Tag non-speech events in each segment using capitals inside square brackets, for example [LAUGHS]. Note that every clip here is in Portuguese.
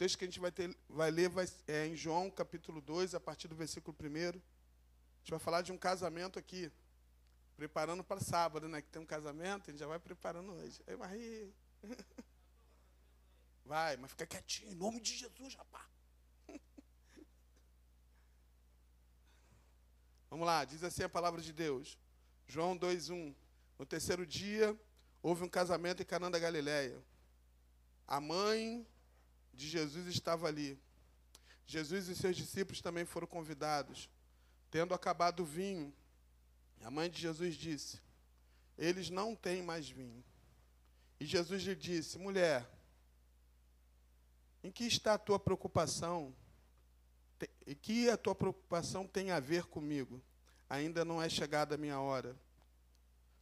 texto que a gente vai, ter, vai ler vai, é em João, capítulo 2, a partir do versículo 1. A gente vai falar de um casamento aqui, preparando para sábado, né? Que tem um casamento, a gente já vai preparando hoje. Aí, Maria. [LAUGHS] Vai, mas fica quietinho, em nome de Jesus, rapaz. [LAUGHS] Vamos lá, diz assim a palavra de Deus. João 2:1. No terceiro dia, houve um casamento em Canaã da Galileia. A mãe de Jesus estava ali. Jesus e seus discípulos também foram convidados. Tendo acabado o vinho, a mãe de Jesus disse: Eles não têm mais vinho. E Jesus lhe disse: Mulher, em que está a tua preocupação? E que a tua preocupação tem a ver comigo? Ainda não é chegada a minha hora.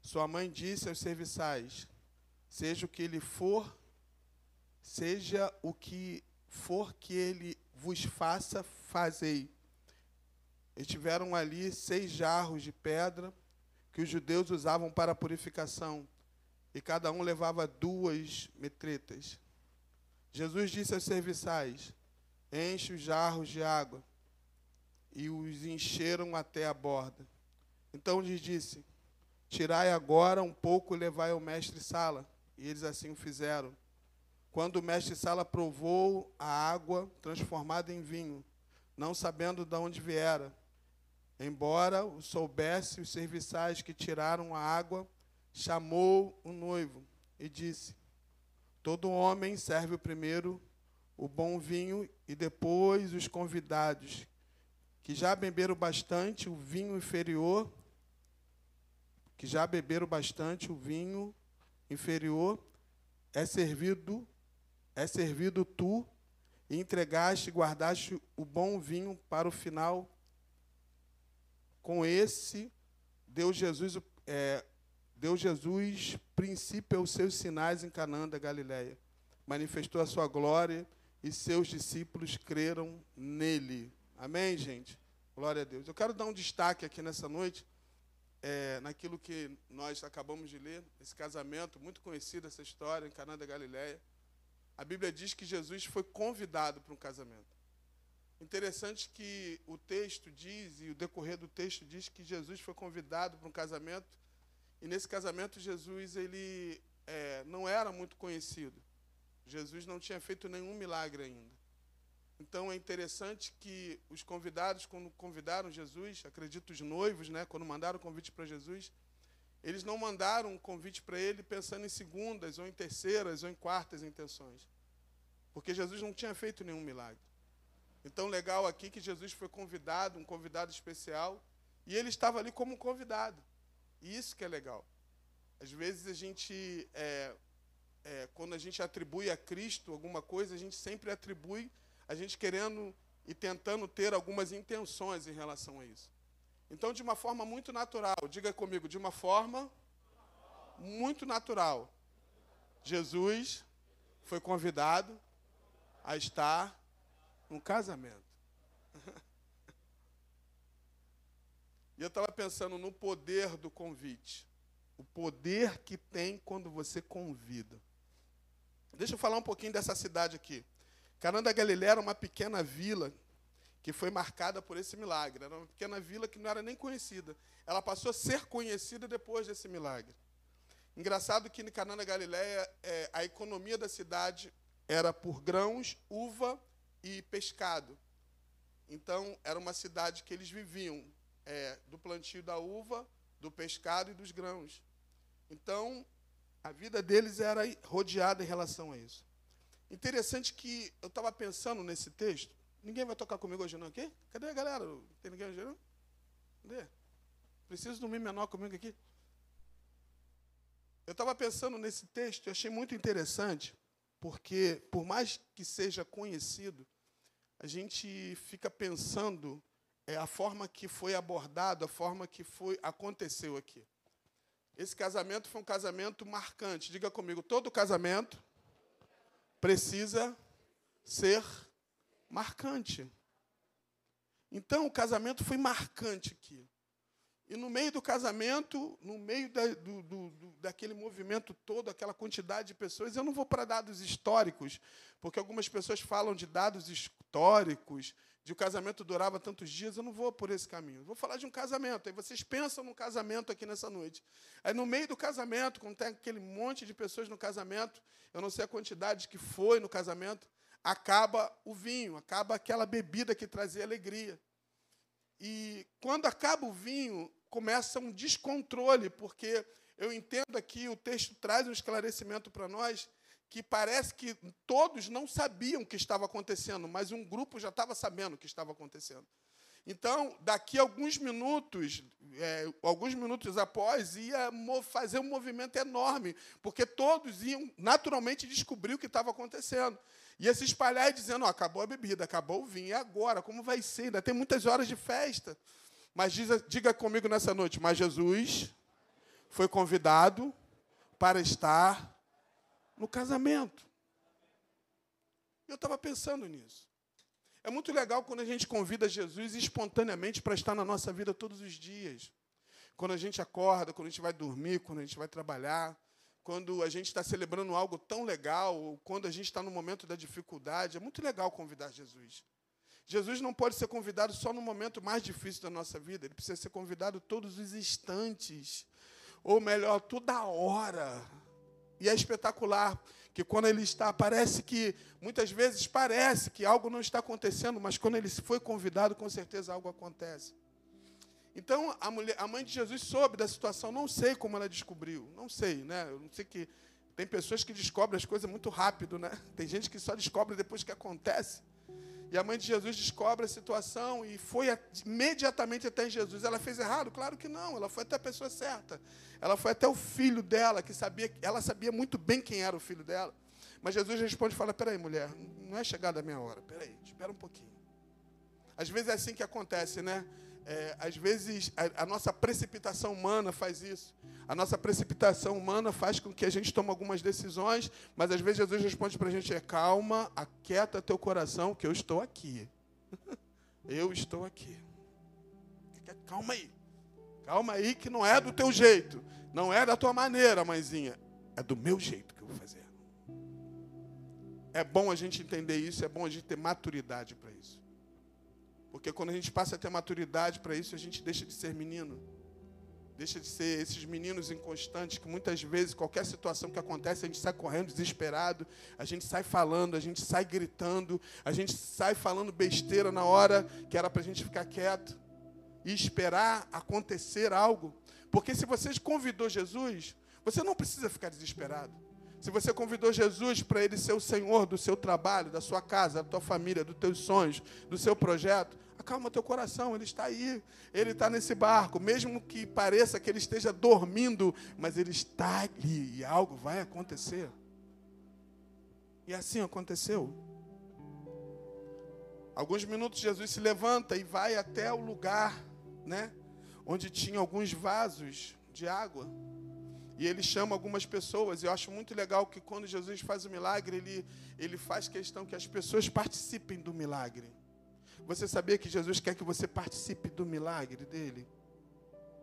Sua mãe disse aos serviçais: Seja o que ele for, seja o que for que ele vos faça, fazei. Estiveram ali seis jarros de pedra que os judeus usavam para purificação, e cada um levava duas metretas. Jesus disse aos serviçais: Enche os jarros de água. E os encheram até a borda. Então lhes disse: Tirai agora um pouco e levai ao mestre Sala. E eles assim o fizeram. Quando o mestre Sala provou a água transformada em vinho, não sabendo de onde viera, embora soubesse os serviçais que tiraram a água, chamou o noivo e disse: Todo homem serve primeiro o bom vinho e depois os convidados, que já beberam bastante o vinho inferior, que já beberam bastante o vinho inferior, é servido, é servido tu, e entregaste e guardaste o bom vinho para o final. Com esse, deu Jesus, é, Jesus princípio seus sinais em Canaã da Galileia. Manifestou a sua glória e seus discípulos creram nele. Amém, gente? Glória a Deus. Eu quero dar um destaque aqui nessa noite, é, naquilo que nós acabamos de ler, esse casamento, muito conhecido essa história, em Canaã da Galileia. A Bíblia diz que Jesus foi convidado para um casamento. Interessante que o texto diz, e o decorrer do texto diz que Jesus foi convidado para um casamento e nesse casamento, Jesus ele é, não era muito conhecido. Jesus não tinha feito nenhum milagre ainda. Então é interessante que os convidados, quando convidaram Jesus, acredito os noivos, né, quando mandaram o convite para Jesus, eles não mandaram um convite para ele pensando em segundas, ou em terceiras, ou em quartas intenções. Porque Jesus não tinha feito nenhum milagre. Então, legal aqui que Jesus foi convidado, um convidado especial, e ele estava ali como convidado. E isso que é legal. Às vezes a gente, é, é, quando a gente atribui a Cristo alguma coisa, a gente sempre atribui, a gente querendo e tentando ter algumas intenções em relação a isso. Então, de uma forma muito natural, diga comigo, de uma forma muito natural, Jesus foi convidado a estar num casamento. [LAUGHS] E eu estava pensando no poder do convite. O poder que tem quando você convida. Deixa eu falar um pouquinho dessa cidade aqui. Canaã da Galileia era uma pequena vila que foi marcada por esse milagre. Era uma pequena vila que não era nem conhecida. Ela passou a ser conhecida depois desse milagre. Engraçado que em Canaã da Galileia é, a economia da cidade era por grãos, uva e pescado. Então era uma cidade que eles viviam é, do plantio da uva, do pescado e dos grãos. Então, a vida deles era rodeada em relação a isso. Interessante que eu estava pensando nesse texto. Ninguém vai tocar comigo hoje não aqui? Cadê a galera? Tem ninguém hoje não? Cadê? Preciso um menor comigo aqui. Eu estava pensando nesse texto e achei muito interessante, porque, por mais que seja conhecido, a gente fica pensando é a forma que foi abordado, a forma que foi aconteceu aqui. Esse casamento foi um casamento marcante. Diga comigo, todo casamento precisa ser marcante. Então, o casamento foi marcante aqui. E no meio do casamento, no meio da, do, do, daquele movimento todo, aquela quantidade de pessoas, eu não vou para dados históricos, porque algumas pessoas falam de dados históricos, de o casamento durava tantos dias, eu não vou por esse caminho. Vou falar de um casamento. Aí vocês pensam no casamento aqui nessa noite. Aí no meio do casamento, quando tem aquele monte de pessoas no casamento, eu não sei a quantidade que foi no casamento, acaba o vinho, acaba aquela bebida que trazia alegria. E quando acaba o vinho, começa um descontrole, porque eu entendo aqui, o texto traz um esclarecimento para nós, que parece que todos não sabiam o que estava acontecendo, mas um grupo já estava sabendo o que estava acontecendo. Então, daqui a alguns minutos, é, alguns minutos após, ia fazer um movimento enorme, porque todos iam naturalmente descobrir o que estava acontecendo. Ia se espalhar e dizendo: oh, acabou a bebida, acabou o vinho, e agora? Como vai ser? Ainda tem muitas horas de festa. Mas diz, diga comigo nessa noite: Mas Jesus foi convidado para estar no casamento. Eu estava pensando nisso. É muito legal quando a gente convida Jesus espontaneamente para estar na nossa vida todos os dias. Quando a gente acorda, quando a gente vai dormir, quando a gente vai trabalhar, quando a gente está celebrando algo tão legal, ou quando a gente está no momento da dificuldade. É muito legal convidar Jesus. Jesus não pode ser convidado só no momento mais difícil da nossa vida, ele precisa ser convidado todos os instantes, ou melhor, toda hora. E é espetacular que quando ele está, parece que, muitas vezes parece que algo não está acontecendo, mas quando ele foi convidado, com certeza algo acontece. Então, a, mulher, a mãe de Jesus soube da situação, não sei como ela descobriu, não sei, né? Eu não sei que. Tem pessoas que descobrem as coisas muito rápido, né? [LAUGHS] Tem gente que só descobre depois que acontece. E a mãe de Jesus descobre a situação e foi imediatamente até Jesus. Ela fez errado? Claro que não. Ela foi até a pessoa certa. Ela foi até o filho dela, que sabia, ela sabia muito bem quem era o filho dela. Mas Jesus responde e fala: Peraí, mulher, não é chegada a minha hora. Peraí, espera um pouquinho. Às vezes é assim que acontece, né? É, às vezes a, a, nossa precipitação humana faz isso. A nossa precipitação humana faz com que a gente tome algumas decisões, mas às vezes Jesus responde para a gente: é, calma, aquieta teu coração, que eu estou aqui. [LAUGHS] eu estou aqui. Calma aí. Calma aí, que não é do teu jeito. Não é da tua maneira, mãezinha. É do meu jeito que eu vou fazer. É bom a gente entender isso, é bom a gente ter maturidade para isso. Porque quando a gente passa a ter maturidade para isso, a gente deixa de ser menino. Deixa de ser esses meninos inconstantes que muitas vezes, qualquer situação que acontece, a gente sai correndo desesperado, a gente sai falando, a gente sai gritando, a gente sai falando besteira na hora que era para a gente ficar quieto e esperar acontecer algo. Porque se você convidou Jesus, você não precisa ficar desesperado. Se você convidou Jesus para ele ser o Senhor do seu trabalho, da sua casa, da tua família, dos teus sonhos, do seu projeto, acalma teu coração, ele está aí, ele está nesse barco, mesmo que pareça que ele esteja dormindo, mas ele está ali e algo vai acontecer. E assim aconteceu. Alguns minutos Jesus se levanta e vai até o lugar, né, onde tinha alguns vasos de água. E ele chama algumas pessoas. E eu acho muito legal que quando Jesus faz o milagre, ele, ele faz questão que as pessoas participem do milagre. Você sabia que Jesus quer que você participe do milagre dele?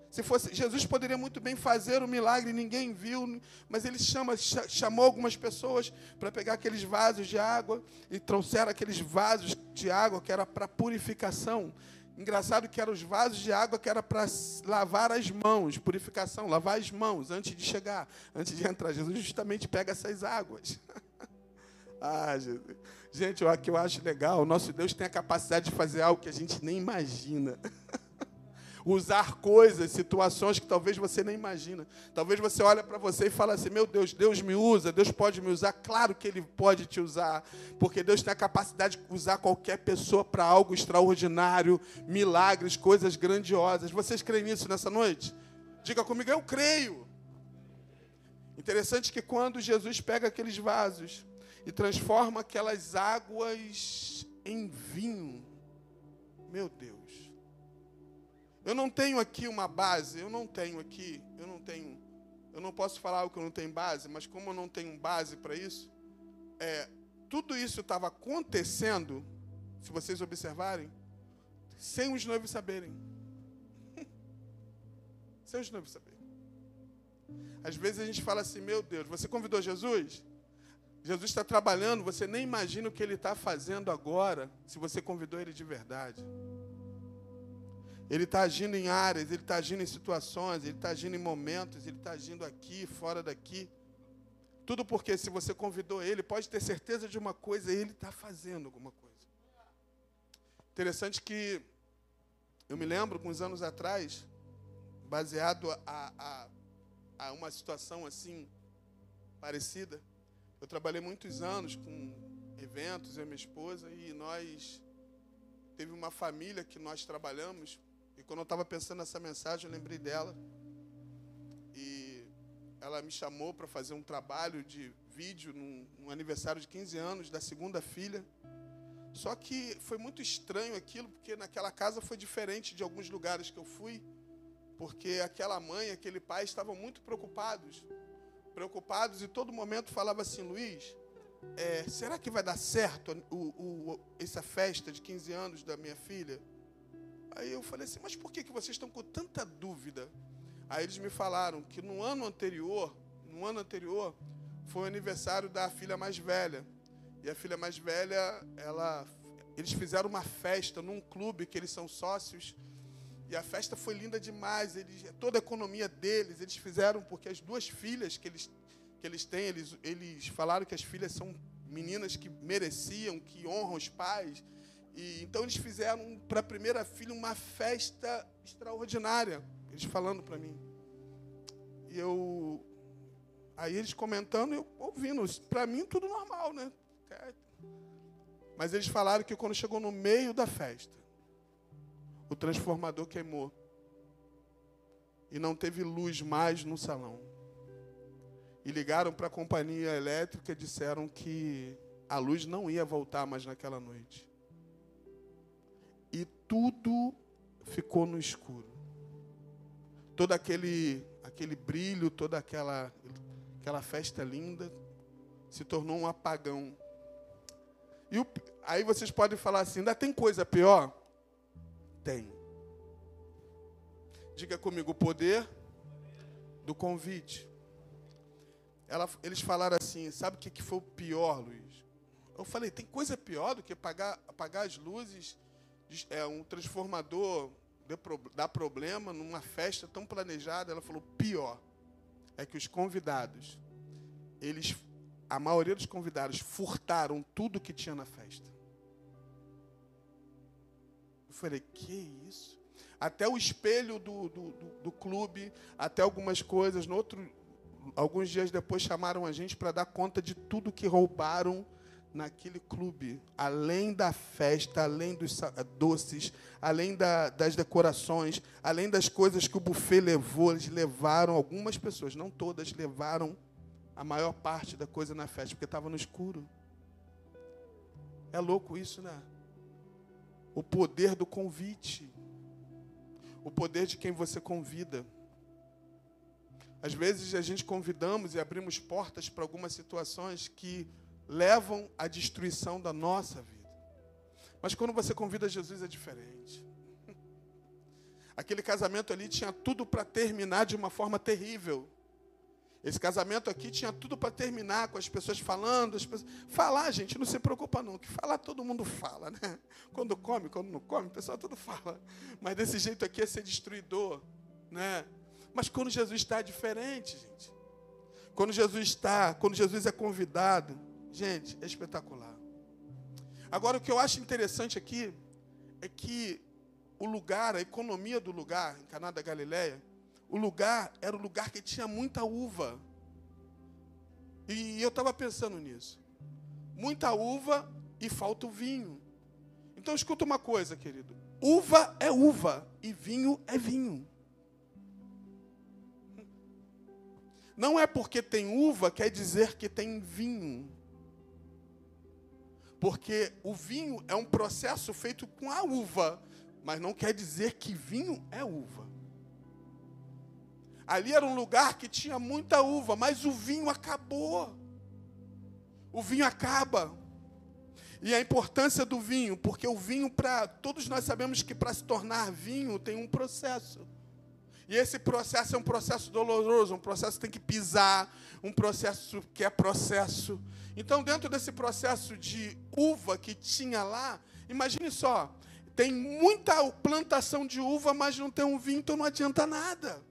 Se fosse, Jesus poderia muito bem fazer o milagre, ninguém viu, mas ele chama, chamou algumas pessoas para pegar aqueles vasos de água e trouxeram aqueles vasos de água que era para purificação. Engraçado que eram os vasos de água que era para lavar as mãos, purificação, lavar as mãos antes de chegar, antes de entrar. Jesus justamente pega essas águas. [LAUGHS] ah, Jesus. Gente, o que eu acho legal, o nosso Deus tem a capacidade de fazer algo que a gente nem imagina. [LAUGHS] usar coisas, situações que talvez você nem imagina. Talvez você olhe para você e fale assim: "Meu Deus, Deus me usa, Deus pode me usar". Claro que ele pode te usar, porque Deus tem a capacidade de usar qualquer pessoa para algo extraordinário, milagres, coisas grandiosas. Vocês creem nisso nessa noite? Diga comigo, eu creio. Interessante que quando Jesus pega aqueles vasos e transforma aquelas águas em vinho, meu Deus. Eu não tenho aqui uma base, eu não tenho aqui, eu não tenho, eu não posso falar o que eu não tenho base, mas como eu não tenho base para isso, é, tudo isso estava acontecendo, se vocês observarem, sem os noivos saberem. [LAUGHS] Seus noivos saberem. Às vezes a gente fala assim, meu Deus, você convidou Jesus? Jesus está trabalhando, você nem imagina o que ele está fazendo agora, se você convidou ele de verdade. Ele está agindo em áreas, ele está agindo em situações, ele está agindo em momentos, ele está agindo aqui, fora daqui. Tudo porque se você convidou ele, pode ter certeza de uma coisa, ele está fazendo alguma coisa. Interessante que eu me lembro, uns anos atrás, baseado a, a, a uma situação assim parecida, eu trabalhei muitos anos com eventos, eu e minha esposa, e nós teve uma família que nós trabalhamos, quando eu estava pensando nessa mensagem, eu lembrei dela. E ela me chamou para fazer um trabalho de vídeo num, num, aniversário de 15 anos da segunda filha. Só que foi muito estranho aquilo, porque naquela casa foi diferente de alguns lugares que eu fui, porque aquela mãe, aquele pai estavam muito preocupados preocupados e todo momento falava assim, Luiz, é, será que vai dar certo o, o, essa festa de 15 anos da minha filha? Aí eu falei assim, mas por que, que vocês estão com tanta dúvida? Aí eles me falaram que no ano anterior, no ano anterior, foi o aniversário da filha mais velha. E a filha mais velha, ela, eles fizeram uma festa num clube que eles são sócios e a festa foi linda demais. Eles, toda a economia deles, eles fizeram, porque as duas filhas que eles, que eles têm, eles, eles falaram que as filhas são meninas que mereciam, que honram os pais. E, então eles fizeram para a primeira filha uma festa extraordinária. Eles falando para mim. E eu. Aí eles comentando, eu ouvindo. Para mim, tudo normal, né? Mas eles falaram que quando chegou no meio da festa, o transformador queimou. E não teve luz mais no salão. E ligaram para a companhia elétrica e disseram que a luz não ia voltar mais naquela noite. Tudo ficou no escuro. Todo aquele, aquele brilho, toda aquela, aquela festa linda se tornou um apagão. E o, aí vocês podem falar assim: ainda tem coisa pior? tem. Diga comigo o poder do convite. Ela, eles falaram assim: sabe o que, que foi o pior, Luiz? Eu falei: tem coisa pior do que apagar, apagar as luzes, é um transformador dar problema numa festa tão planejada. Ela falou: pior é que os convidados, eles, a maioria dos convidados furtaram tudo que tinha na festa. Eu falei, que isso? Até o espelho do, do, do, do clube, até algumas coisas. No outro, alguns dias depois chamaram a gente para dar conta de tudo que roubaram naquele clube, além da festa, além dos doces, além da, das decorações, além das coisas que o buffet levou, eles levaram, algumas pessoas, não todas, levaram a maior parte da coisa na festa, porque estava no escuro. É louco isso, né? o poder do convite, o poder de quem você convida. Às vezes a gente convidamos e abrimos portas para algumas situações que levam à destruição da nossa vida. Mas quando você convida Jesus é diferente. [LAUGHS] Aquele casamento ali tinha tudo para terminar de uma forma terrível. Esse casamento aqui tinha tudo para terminar com as pessoas falando. As pessoas... Falar, gente, não se preocupa não. Que falar todo mundo fala, né? [LAUGHS] Quando come, quando não come, o pessoal tudo fala. Mas desse jeito aqui é ser destruidor, né? Mas quando Jesus está é diferente, gente. Quando Jesus está, quando Jesus é convidado, gente, é espetacular. Agora o que eu acho interessante aqui é que o lugar, a economia do lugar, em Caná da Galileia, o lugar era o lugar que tinha muita uva. E eu estava pensando nisso. Muita uva e falta o vinho. Então escuta uma coisa, querido. Uva é uva e vinho é vinho. Não é porque tem uva quer dizer que tem vinho. Porque o vinho é um processo feito com a uva, mas não quer dizer que vinho é uva. Ali era um lugar que tinha muita uva, mas o vinho acabou. O vinho acaba. E a importância do vinho, porque o vinho, para todos nós sabemos que para se tornar vinho tem um processo. E esse processo é um processo doloroso, um processo que tem que pisar, um processo que é processo. Então, dentro desse processo de uva que tinha lá, imagine só, tem muita plantação de uva, mas não tem um vinho, então não adianta nada.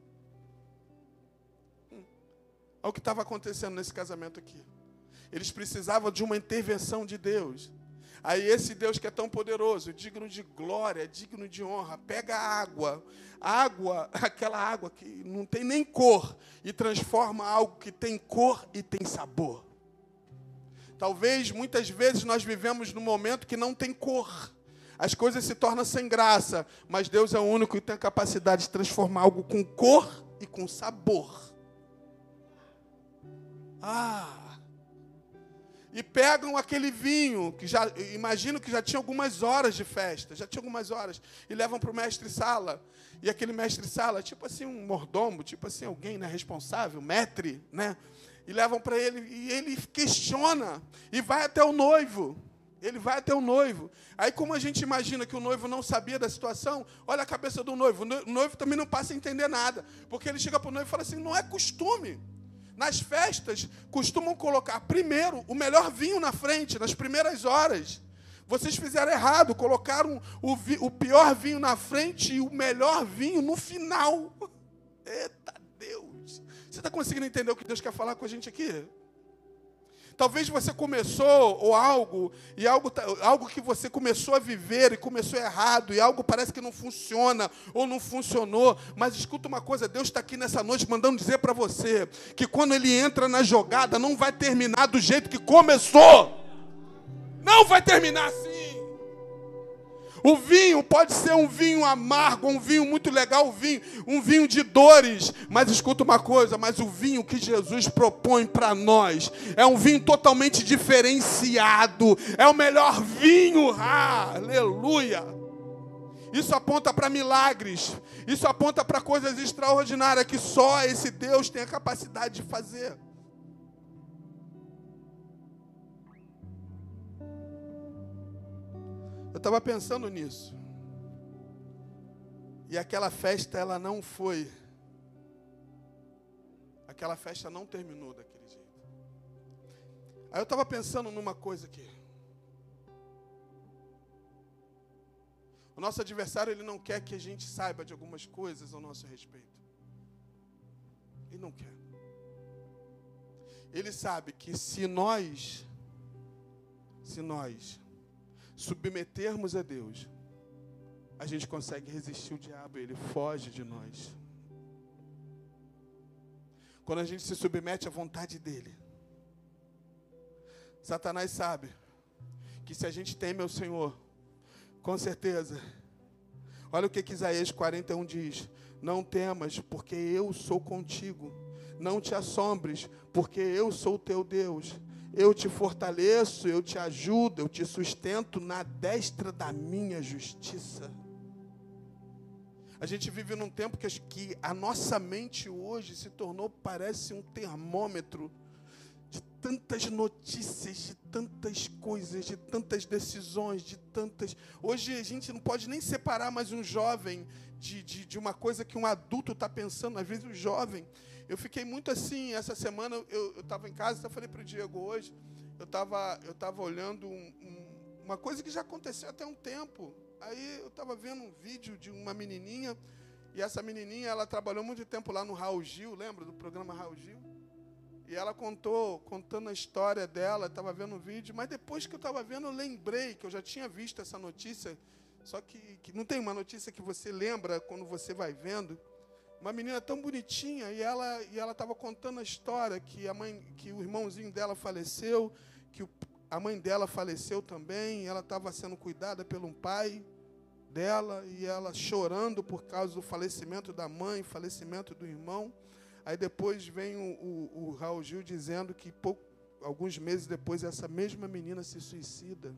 Hum. Olha o que estava acontecendo nesse casamento aqui. Eles precisavam de uma intervenção de Deus. Aí esse Deus que é tão poderoso, digno de glória, digno de honra, pega água, água, [LAUGHS] aquela água que não tem nem cor, e transforma algo que tem cor e tem sabor. Talvez muitas vezes nós vivemos num momento que não tem cor. As coisas se tornam sem graça, mas Deus é o único que tem a capacidade de transformar algo com cor e com sabor. Ah! E pegam aquele vinho, que já imagino que já tinha algumas horas de festa, já tinha algumas horas, e levam para o mestre sala. E aquele mestre sala, tipo assim, um mordomo, tipo assim, alguém né, responsável, metre, né? E levam para ele, e ele questiona, e vai até o noivo. Ele vai até o noivo. Aí, como a gente imagina que o noivo não sabia da situação, olha a cabeça do noivo. O noivo também não passa a entender nada. Porque ele chega para o noivo e fala assim: não é costume. Nas festas, costumam colocar primeiro o melhor vinho na frente, nas primeiras horas. Vocês fizeram errado, colocaram o, vi, o pior vinho na frente e o melhor vinho no final. [LAUGHS] Eita Deus! Você está conseguindo entender o que Deus quer falar com a gente aqui? Talvez você começou ou algo e algo, tá, algo que você começou a viver e começou errado e algo parece que não funciona ou não funcionou. Mas escuta uma coisa, Deus está aqui nessa noite mandando dizer para você que quando Ele entra na jogada não vai terminar do jeito que começou. Não vai terminar assim. O vinho pode ser um vinho amargo, um vinho muito legal, um vinho, um vinho de dores. Mas escuta uma coisa, mas o vinho que Jesus propõe para nós é um vinho totalmente diferenciado. É o melhor vinho. Ah, aleluia. Isso aponta para milagres. Isso aponta para coisas extraordinárias que só esse Deus tem a capacidade de fazer. Estava pensando nisso. E aquela festa, ela não foi. Aquela festa não terminou daquele jeito. Aí eu estava pensando numa coisa aqui. O nosso adversário, ele não quer que a gente saiba de algumas coisas ao nosso respeito. Ele não quer. Ele sabe que se nós, se nós submetermos a Deus, a gente consegue resistir o diabo, ele foge de nós. Quando a gente se submete à vontade dele, Satanás sabe que se a gente teme ao Senhor, com certeza, olha o que, que Isaías 41 diz: Não temas, porque eu sou contigo. Não te assombres, porque eu sou teu Deus eu te fortaleço, eu te ajudo, eu te sustento na destra da minha justiça. A gente vive num tempo que, que a nossa mente hoje se tornou, parece um termômetro de tantas notícias, de tantas coisas, de tantas decisões, de tantas. Hoje a gente não pode nem separar mais um jovem de, de, de uma coisa que um adulto está pensando. Às vezes o jovem eu fiquei muito assim, essa semana eu estava em casa, até falei para o Diego hoje, eu estava eu tava olhando um, um, uma coisa que já aconteceu até um tempo. Aí eu estava vendo um vídeo de uma menininha, e essa menininha, ela trabalhou muito tempo lá no Raul Gil, lembra do programa Raul Gil? E ela contou, contando a história dela, estava vendo o vídeo, mas depois que eu estava vendo, eu lembrei que eu já tinha visto essa notícia, só que, que não tem uma notícia que você lembra quando você vai vendo uma menina tão bonitinha e ela e ela estava contando a história que a mãe que o irmãozinho dela faleceu que o, a mãe dela faleceu também ela estava sendo cuidada pelo um pai dela e ela chorando por causa do falecimento da mãe falecimento do irmão. Aí depois vem o, o, o Raul Gil dizendo que pouco, alguns meses depois essa mesma menina se suicida.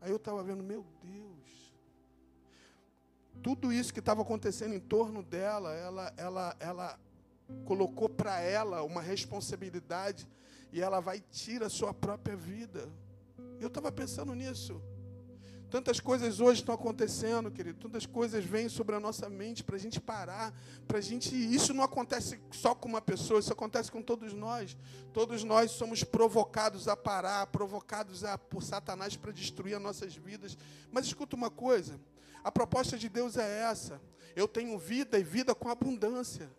Aí eu estava vendo meu Deus tudo isso que estava acontecendo em torno dela, ela, ela, ela colocou para ela uma responsabilidade e ela vai tirar a sua própria vida. Eu estava pensando nisso. Tantas coisas hoje estão acontecendo, querido. Tantas coisas vêm sobre a nossa mente para a gente parar, para a gente. Isso não acontece só com uma pessoa, isso acontece com todos nós. Todos nós somos provocados a parar, provocados a, por Satanás para destruir as nossas vidas. Mas escuta uma coisa: a proposta de Deus é essa. Eu tenho vida e vida com abundância.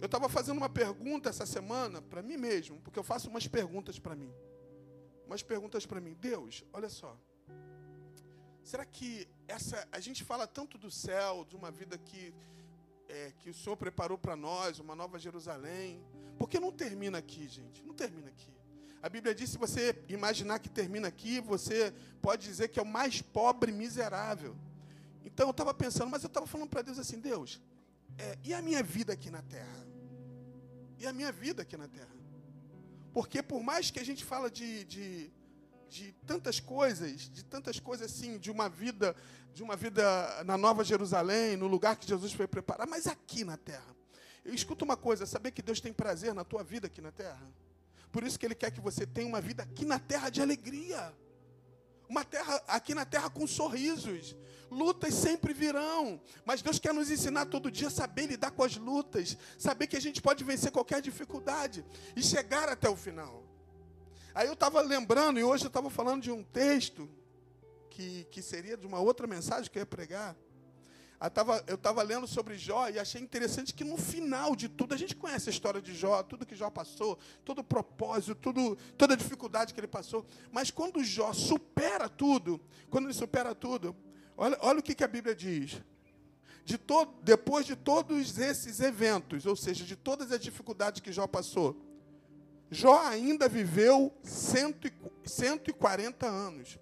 Eu estava fazendo uma pergunta essa semana para mim mesmo, porque eu faço umas perguntas para mim. Umas perguntas para mim. Deus, olha só. Será que essa a gente fala tanto do céu, de uma vida que é, que o Senhor preparou para nós, uma nova Jerusalém? Por que não termina aqui, gente? Não termina aqui. A Bíblia diz: se você imaginar que termina aqui, você pode dizer que é o mais pobre e miserável. Então eu estava pensando, mas eu estava falando para Deus assim: Deus, é, e a minha vida aqui na terra? E a minha vida aqui na terra? Porque por mais que a gente fala de, de de tantas coisas, de tantas coisas assim, de uma vida, de uma vida na Nova Jerusalém, no lugar que Jesus foi preparar, mas aqui na terra. Eu escuto uma coisa, saber que Deus tem prazer na tua vida aqui na terra. Por isso que ele quer que você tenha uma vida aqui na terra de alegria. Uma terra aqui na terra com sorrisos. Lutas sempre virão, mas Deus quer nos ensinar todo dia a saber lidar com as lutas, saber que a gente pode vencer qualquer dificuldade e chegar até o final. Aí eu estava lembrando, e hoje eu estava falando de um texto que, que seria de uma outra mensagem que eu ia pregar. Eu estava eu tava lendo sobre Jó e achei interessante que no final de tudo, a gente conhece a história de Jó, tudo que Jó passou, todo o propósito, tudo, toda a dificuldade que ele passou. Mas quando Jó supera tudo, quando ele supera tudo, olha, olha o que, que a Bíblia diz. De depois de todos esses eventos, ou seja, de todas as dificuldades que Jó passou, Jó ainda viveu 140 anos.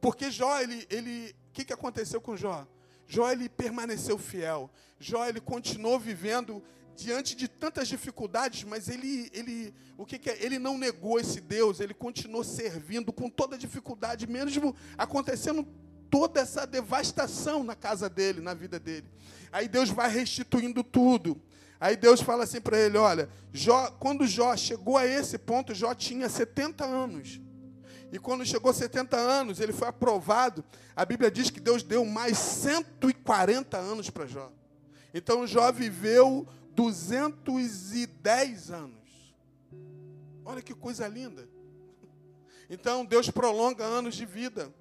Porque Jó, ele, ele, o que, que aconteceu com Jó? Jó, ele permaneceu fiel. Jó, ele continuou vivendo diante de tantas dificuldades, mas ele, ele, o que, que é? Ele não negou esse Deus, ele continuou servindo com toda dificuldade, mesmo acontecendo toda essa devastação na casa dele, na vida dele. Aí Deus vai restituindo tudo. Aí Deus fala assim para ele: olha, Jó, quando Jó chegou a esse ponto, Jó tinha 70 anos. E quando chegou a 70 anos, ele foi aprovado. A Bíblia diz que Deus deu mais 140 anos para Jó. Então Jó viveu 210 anos. Olha que coisa linda. Então Deus prolonga anos de vida.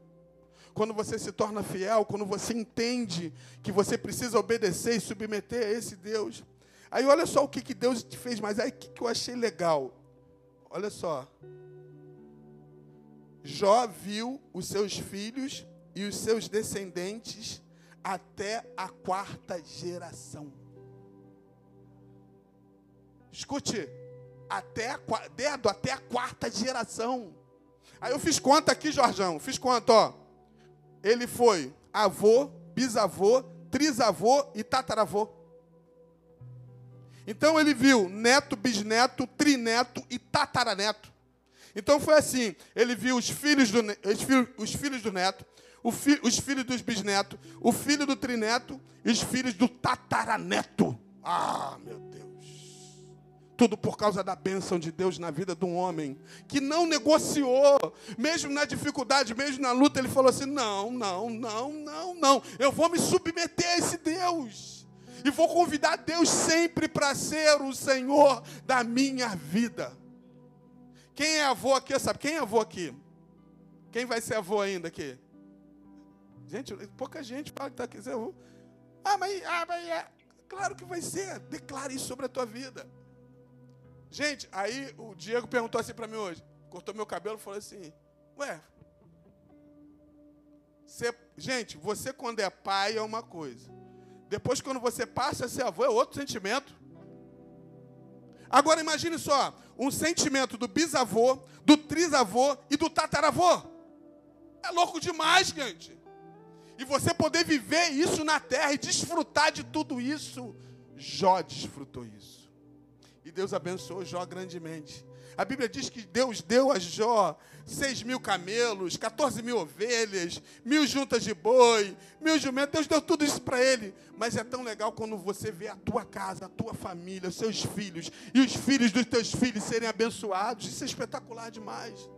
Quando você se torna fiel, quando você entende que você precisa obedecer e submeter a esse Deus. Aí olha só o que, que Deus te fez, mas aí o que, que eu achei legal. Olha só. Jó viu os seus filhos e os seus descendentes até a quarta geração. Escute, até a, dedo, até a quarta geração. Aí eu fiz conta aqui, Jorjão, fiz conta, ó. Ele foi avô, bisavô, trisavô e tataravô. Então ele viu neto, bisneto, trineto e tataraneto. Então foi assim: ele viu os filhos do, os filhos, os filhos do neto, fi, os filhos dos bisnetos, o filho do trineto e os filhos do tataraneto. Ah, meu Deus. Tudo por causa da bênção de Deus na vida de um homem que não negociou, mesmo na dificuldade, mesmo na luta, ele falou assim: não, não, não, não, não, eu vou me submeter a esse Deus. E vou convidar Deus sempre para ser o Senhor da minha vida. Quem é avô aqui, sabe? Quem é avô aqui? Quem vai ser avô ainda aqui? Gente, pouca gente fala que está aqui. Ah, mas, ah, mas é. Claro que vai ser. Declare isso sobre a tua vida. Gente, aí o Diego perguntou assim para mim hoje. Cortou meu cabelo e falou assim: Ué, você, gente, você quando é pai é uma coisa. Depois, quando você passa a ser avô, é outro sentimento. Agora imagine só, um sentimento do bisavô, do trisavô e do tataravô. É louco demais, gente. E você poder viver isso na terra e desfrutar de tudo isso. Jó desfrutou isso. E Deus abençoou Jó grandemente. A Bíblia diz que Deus deu a Jó seis mil camelos, 14 mil ovelhas, mil juntas de boi, mil jumentos. Deus deu tudo isso para ele. Mas é tão legal quando você vê a tua casa, a tua família, os seus filhos e os filhos dos teus filhos serem abençoados. Isso é espetacular demais.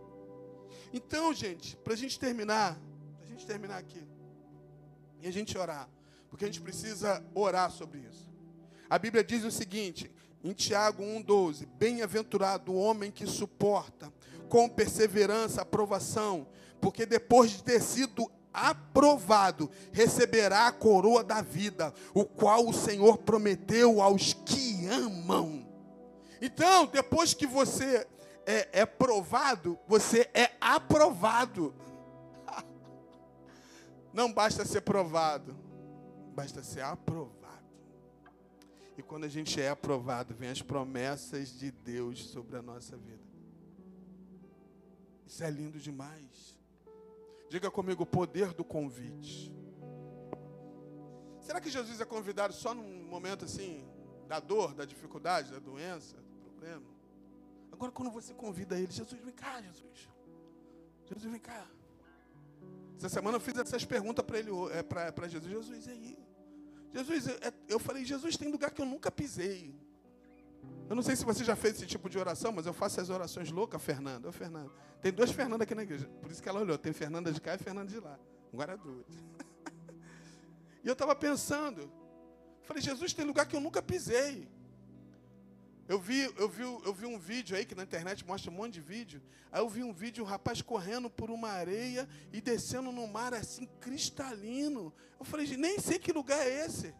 Então, gente, para a gente terminar, a gente gente terminar aqui. E a gente orar. Porque a gente precisa orar sobre isso. A Bíblia diz o seguinte, em Tiago 1,12: Bem-aventurado o homem que suporta com perseverança a aprovação, porque depois de ter sido aprovado, receberá a coroa da vida, o qual o Senhor prometeu aos que amam. Então, depois que você é, é provado, você é aprovado. [LAUGHS] Não basta ser provado, basta ser aprovado. E quando a gente é aprovado, vem as promessas de Deus sobre a nossa vida. Isso é lindo demais. Diga comigo o poder do convite. Será que Jesus é convidado só num momento assim, da dor, da dificuldade, da doença, do problema? Agora, quando você convida ele, Jesus, vem cá, Jesus. Jesus, vem cá. Essa semana eu fiz essas perguntas para ele, é, para Jesus. Jesus, e aí? Jesus, é, eu falei, Jesus, tem lugar que eu nunca pisei. Eu não sei se você já fez esse tipo de oração, mas eu faço as orações loucas, Fernanda. Ô, Fernanda. Tem duas Fernandas aqui na igreja. Por isso que ela olhou. Tem Fernanda de cá e Fernanda de lá. Agora é duas. [LAUGHS] e eu estava pensando. Falei, Jesus, tem lugar que eu nunca pisei. Eu vi, eu, vi, eu vi um vídeo aí que na internet mostra um monte de vídeo. Aí eu vi um vídeo, um rapaz correndo por uma areia e descendo no mar assim, cristalino. Eu falei, nem sei que lugar é esse.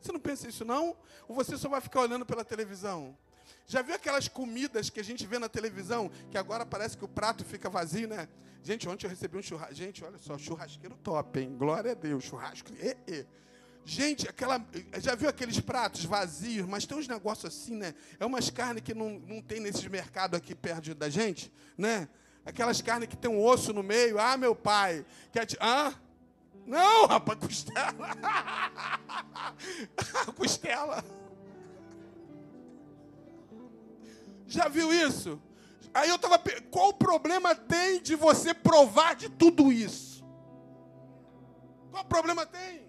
Você não pensa isso não? Ou você só vai ficar olhando pela televisão? Já viu aquelas comidas que a gente vê na televisão, que agora parece que o prato fica vazio, né? Gente, ontem eu recebi um churrasco. Gente, olha só, churrasqueiro top, hein? Glória a Deus, churrasco. E, e. Gente, aquela, já viu aqueles pratos vazios, mas tem uns negócios assim, né? É umas carnes que não, não tem nesses mercados aqui perto da gente, né? Aquelas carnes que tem um osso no meio. Ah, meu pai. Quer te... Ah? Não, [LAUGHS] rapaz, costela. [LAUGHS] costela. Já viu isso? Aí eu tava. Qual o problema tem de você provar de tudo isso? Qual o problema tem?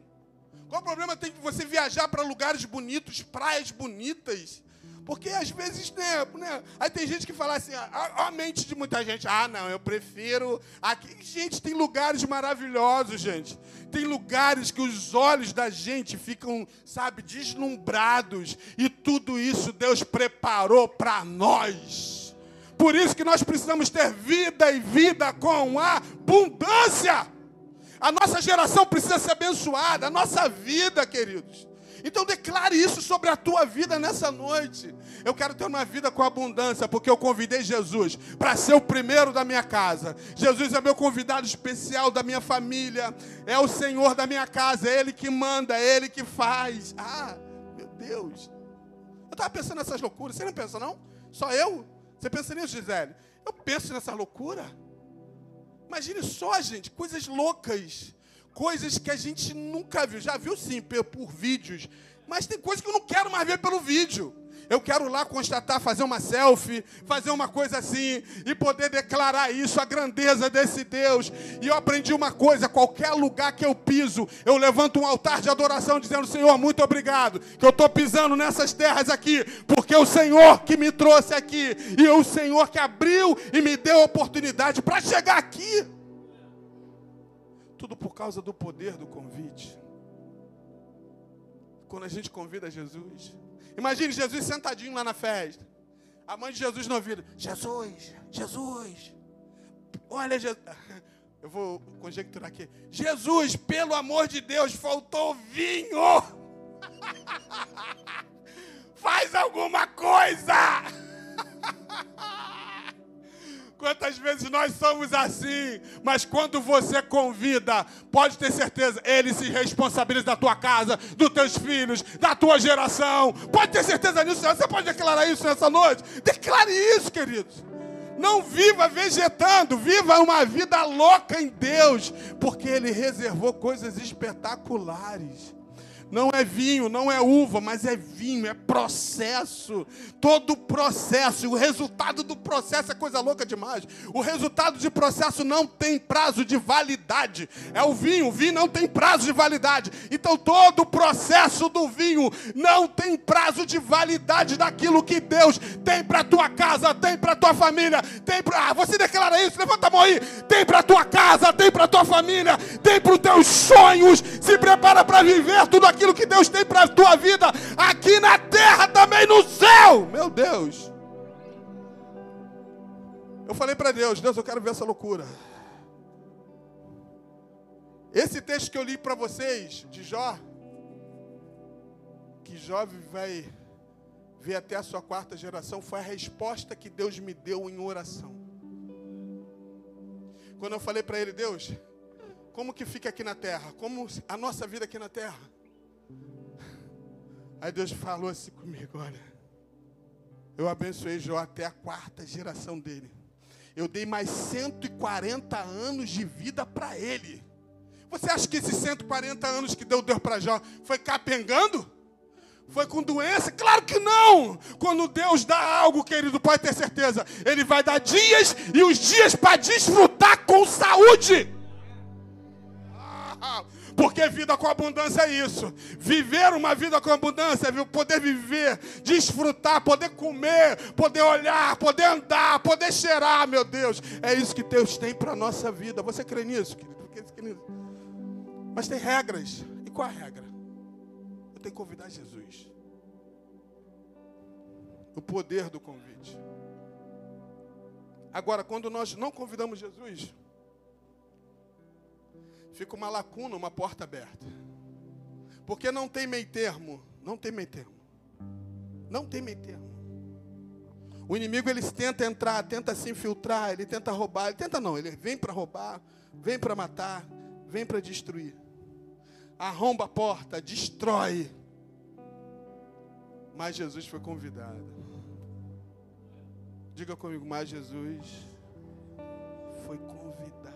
Qual o problema tem você viajar para lugares bonitos, praias bonitas? Porque às vezes, né, né, Aí tem gente que fala assim, a, a, mente de muita gente, ah, não, eu prefiro. Aqui. Gente, tem lugares maravilhosos, gente. Tem lugares que os olhos da gente ficam, sabe, deslumbrados. E tudo isso Deus preparou para nós. Por isso que nós precisamos ter vida e vida com abundância. A nossa geração precisa ser abençoada, a nossa vida, queridos. Então declare isso sobre a tua vida nessa noite. Eu quero ter uma vida com abundância, porque eu convidei Jesus para ser o primeiro da minha casa. Jesus é meu convidado especial da minha família, é o Senhor da minha casa, é Ele que manda, é Ele que faz. Ah, meu Deus. Eu estava pensando nessas loucuras, você não pensa não? Só eu? Você pensa nisso, Gisele? Eu penso nessa loucura. Imagine só, gente, coisas loucas. Coisas que a gente nunca viu. Já viu sim por, vídeos. Mas tem coisas que eu não quero mais ver pelo vídeo. Eu quero lá constatar, fazer uma selfie, fazer uma coisa assim e poder declarar isso, a grandeza desse Deus. E eu aprendi uma coisa: qualquer lugar que eu piso, eu levanto um altar de adoração dizendo: Senhor, muito obrigado, que eu estou pisando nessas terras aqui, porque é o Senhor que me trouxe aqui e é o Senhor que abriu e me deu a oportunidade para chegar aqui. Tudo por causa do poder do convite. Quando a gente convida Jesus, Imagine Jesus sentadinho lá na festa. A mãe de Jesus no ouvido. Jesus, Jesus. Olha, Jesus. [LAUGHS] Eu vou conjecturar aqui. Jesus, pelo amor de Deus, faltou vinho. [LAUGHS] Faz alguma coisa. Quantas vezes nós somos assim, mas quando você convida, pode ter certeza, ele se responsabiliza da tua casa, dos teus filhos, da tua geração. Pode ter certeza nisso. Você pode declarar isso nessa noite? Declare isso, queridos. Não viva vegetando, viva uma vida louca em Deus, porque Ele reservou coisas espetaculares. Não é vinho, não é uva, mas é vinho, é processo. Todo processo, e o resultado do processo é coisa louca demais. O resultado de processo não tem prazo de validade. É o vinho, o vinho não tem prazo de validade. Então todo o processo do vinho não tem prazo de validade daquilo que Deus tem para tua casa, tem para tua família, tem para. Ah, você declara isso, levanta a mão aí. Tem para tua casa, tem para tua família, tem para os teus sonhos. Se prepara para viver tudo aquilo aquilo que Deus tem para a tua vida, aqui na terra, também no céu. Meu Deus. Eu falei para Deus, Deus, eu quero ver essa loucura. Esse texto que eu li para vocês, de Jó, que Jó vai ver até a sua quarta geração, foi a resposta que Deus me deu em oração. Quando eu falei para ele, Deus, como que fica aqui na terra? Como a nossa vida aqui na terra? Aí Deus falou assim comigo: olha, eu abençoei Jó até a quarta geração dele. Eu dei mais 140 anos de vida para ele. Você acha que esses 140 anos que deu Deus para Jó foi capengando? Foi com doença? Claro que não! Quando Deus dá algo, querido, pode ter certeza, Ele vai dar dias e os dias para desfrutar com saúde. Ah, porque vida com abundância é isso. Viver uma vida com abundância é poder viver, desfrutar, poder comer, poder olhar, poder andar, poder cheirar, meu Deus. É isso que Deus tem para a nossa vida. Você crê nisso, querido? Mas tem regras. E qual a regra? Eu tenho que convidar Jesus. O poder do convite. Agora, quando nós não convidamos Jesus, fica uma lacuna, uma porta aberta. Porque não tem meio termo. Não tem meio termo. Não tem meio termo. O inimigo ele tenta entrar, tenta se infiltrar, ele tenta roubar, ele tenta não, ele vem para roubar, vem para matar, vem para destruir. Arromba a porta, destrói. Mas Jesus foi convidado. Diga comigo, mas Jesus foi convidado.